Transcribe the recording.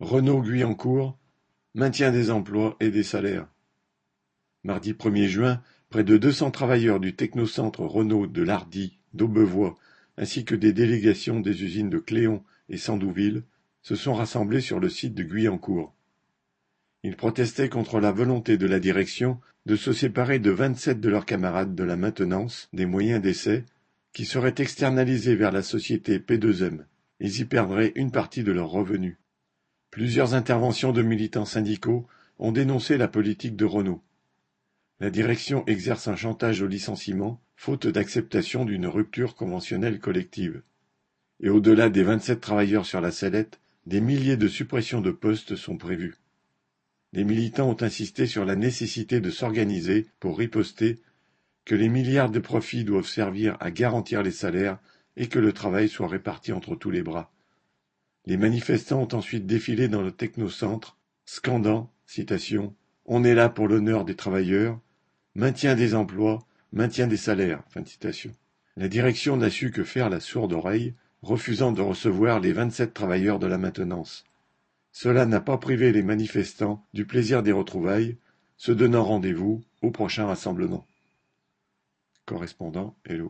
Renault-Guyancourt, maintien des emplois et des salaires. Mardi premier juin, près de deux cents travailleurs du technocentre Renault de Lardy, d'Aubevoie, ainsi que des délégations des usines de Cléon et Sandouville se sont rassemblés sur le site de Guyancourt. Ils protestaient contre la volonté de la direction de se séparer de vingt-sept de leurs camarades de la maintenance des moyens d'essai qui seraient externalisés vers la société P2M. Ils y perdraient une partie de leurs revenus. Plusieurs interventions de militants syndicaux ont dénoncé la politique de Renault. La direction exerce un chantage au licenciement, faute d'acceptation d'une rupture conventionnelle collective. Et au-delà des vingt-sept travailleurs sur la sellette, des milliers de suppressions de postes sont prévues. Les militants ont insisté sur la nécessité de s'organiser pour riposter, que les milliards de profits doivent servir à garantir les salaires et que le travail soit réparti entre tous les bras. Les manifestants ont ensuite défilé dans le technocentre, scandant, citation, On est là pour l'honneur des travailleurs, maintien des emplois, maintien des salaires. La direction n'a su que faire la sourde oreille, refusant de recevoir les vingt-sept travailleurs de la maintenance. Cela n'a pas privé les manifestants du plaisir des retrouvailles, se donnant rendez-vous au prochain rassemblement. Correspondant Hello.